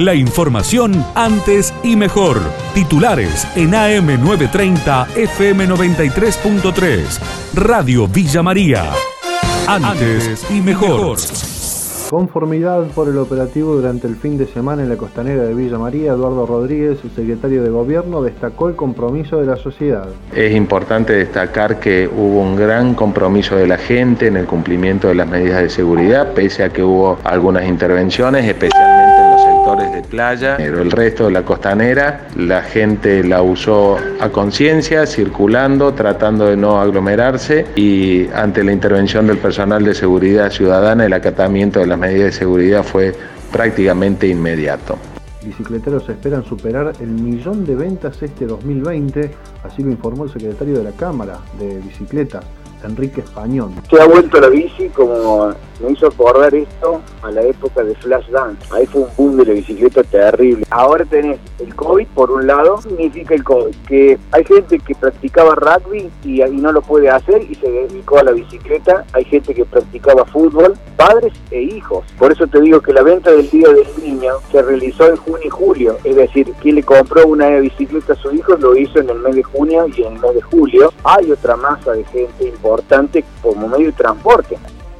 La información antes y mejor. Titulares en AM930 FM93.3. Radio Villa María. Antes y mejor. Conformidad por el operativo durante el fin de semana en la costanera de Villa María, Eduardo Rodríguez, secretario de Gobierno, destacó el compromiso de la sociedad. Es importante destacar que hubo un gran compromiso de la gente en el cumplimiento de las medidas de seguridad, pese a que hubo algunas intervenciones, especialmente sectores de playa, pero el resto de la costanera, la gente la usó a conciencia, circulando, tratando de no aglomerarse y ante la intervención del personal de seguridad ciudadana, el acatamiento de las medidas de seguridad fue prácticamente inmediato. Bicicleteros esperan superar el millón de ventas este 2020, así lo informó el secretario de la Cámara de Bicicletas, Enrique Español. Se ha vuelto la bici como me hizo acordar esto a la época de Flash Dance. Ahí fue un boom de la bicicleta terrible. Ahora tenés el COVID, por un lado, significa el COVID, que hay gente que practicaba rugby y, y no lo puede hacer y se dedicó a la bicicleta. Hay gente que practicaba fútbol, padres e hijos. Por eso te digo que la venta del Día del Niño se realizó en junio y julio. Es decir, quien le compró una bicicleta a su hijo lo hizo en el mes de junio y en el mes de julio. Hay otra masa de gente importante como medio de transporte.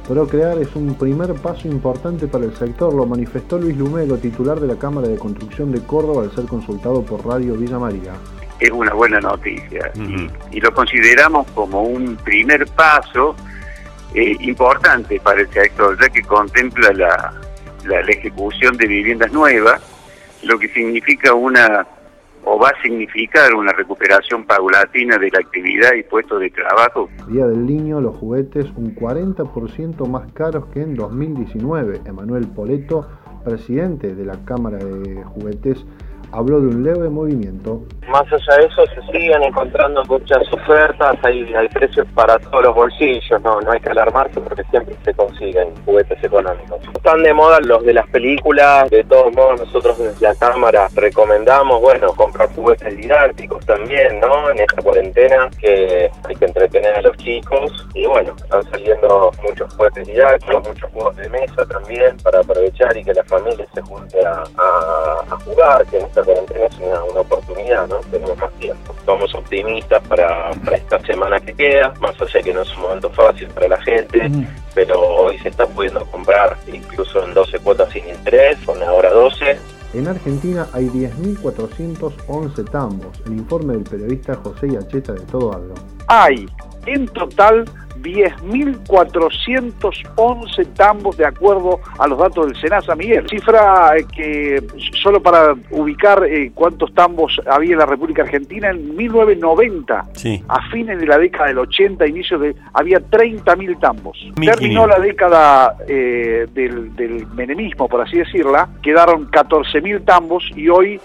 Procrear es un primer paso importante para el sector, lo manifestó Luis Lumelo, titular de la Cámara de Construcción de Córdoba, al ser consultado por Radio Villa María. Es una buena noticia y, lo consideramos como un primer paso eh, importante para el sector, ya que contempla la, la ejecución de viviendas nuevas, lo que significa una o va a significar una recuperación paulatina de la actividad y puestos de trabajo. Día del Niño, los juguetes un 40% más caros que en 2019. Emanuel Poleto, presidente de la Cámara de Juguetes habló de un leve movimiento. Más allá de eso, se siguen encontrando muchas ofertas, hay, hay precios para todos los bolsillos, no, no hay que alarmarse porque siempre se consiguen juguetes económicos. Están de moda los de las películas, de todos modos nosotros desde la Cámara recomendamos, bueno, comprar juguetes didácticos también, ¿no? En esta cuarentena que hay que entretener a los chicos y bueno, están saliendo muchos juguetes didácticos, muchos juegos de mesa también para aprovechar y que la familia se junte a, jugar, cuarentena es una, oportunidad, ¿no? Tenemos más tiempo. Somos optimistas para, esta semana que queda, más allá que no es un momento fácil para la gente, pero hoy se está pudiendo comprar incluso en 12 cuotas sin interés, con ahora 12. En Argentina hay 10.411 tambos. El informe del periodista José Yacheta de Todo Algo. Hay en total 10.411 tambos de acuerdo a los datos del Senasa Miguel. Cifra eh, que, solo para ubicar eh, cuántos tambos había en la República Argentina, en 1990, a fines de la década del 80, inicios de, había 30.000 tambos. Terminó la década eh, del, del menemismo, por así decirla, quedaron 14.000 tambos y hoy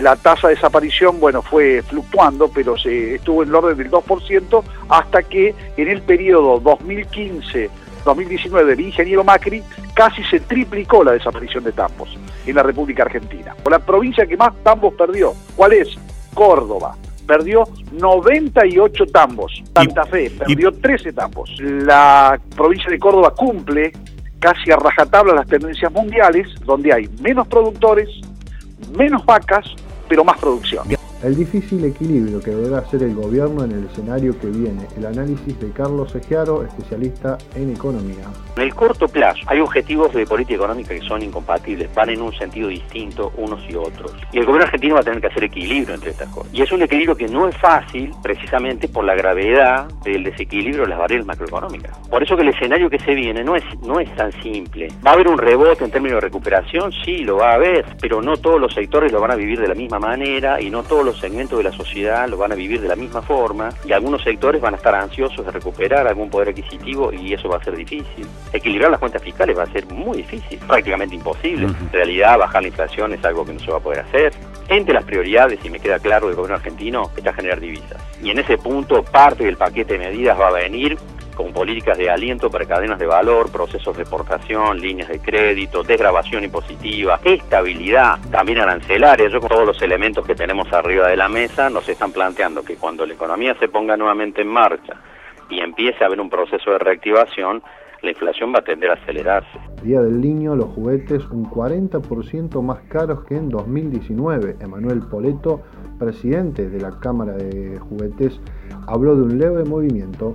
la tasa de desaparición, bueno, fue fluctuando, pero se estuvo en el orden del 2% hasta que en el periodo 2015-2019 del ingeniero Macri casi se triplicó la desaparición de tambos en la República Argentina. La provincia que más tambos perdió, ¿cuál es? Córdoba. Perdió 98 tambos. Santa Fe perdió 13 tambos. La provincia de Córdoba cumple casi a rajatabla las tendencias mundiales, donde hay menos productores, menos vacas, pero más producción. El difícil equilibrio que deberá hacer el gobierno en el escenario que viene. El análisis de Carlos Ejiaro, especialista en economía. En el corto plazo hay objetivos de política económica que son incompatibles, van en un sentido distinto unos y otros. Y el gobierno argentino va a tener que hacer equilibrio entre estas cosas. Y es un equilibrio que no es fácil precisamente por la gravedad del desequilibrio de las variables macroeconómicas. Por eso que el escenario que se viene no es, no es tan simple. ¿Va a haber un rebote en términos de recuperación? Sí, lo va a haber, pero no todos los sectores lo van a vivir de la misma manera y no todos los segmentos de la sociedad lo van a vivir de la misma forma y algunos sectores van a estar ansiosos de recuperar algún poder adquisitivo y eso va a ser difícil. Equilibrar las cuentas fiscales va a ser muy difícil, prácticamente imposible. En realidad, bajar la inflación es algo que no se va a poder hacer. Entre las prioridades, y me queda claro, del gobierno argentino está generar divisas. Y en ese punto, parte del paquete de medidas va a venir con políticas de aliento para cadenas de valor, procesos de exportación, líneas de crédito, desgrabación impositiva, estabilidad, también arancelaria. Yo con todos los elementos que tenemos arriba de la mesa nos están planteando que cuando la economía se ponga nuevamente en marcha y empiece a haber un proceso de reactivación, la inflación va a tender a acelerarse. Día del Niño, los juguetes un 40% más caros que en 2019. Emanuel Poleto, presidente de la Cámara de Juguetes, habló de un leve movimiento.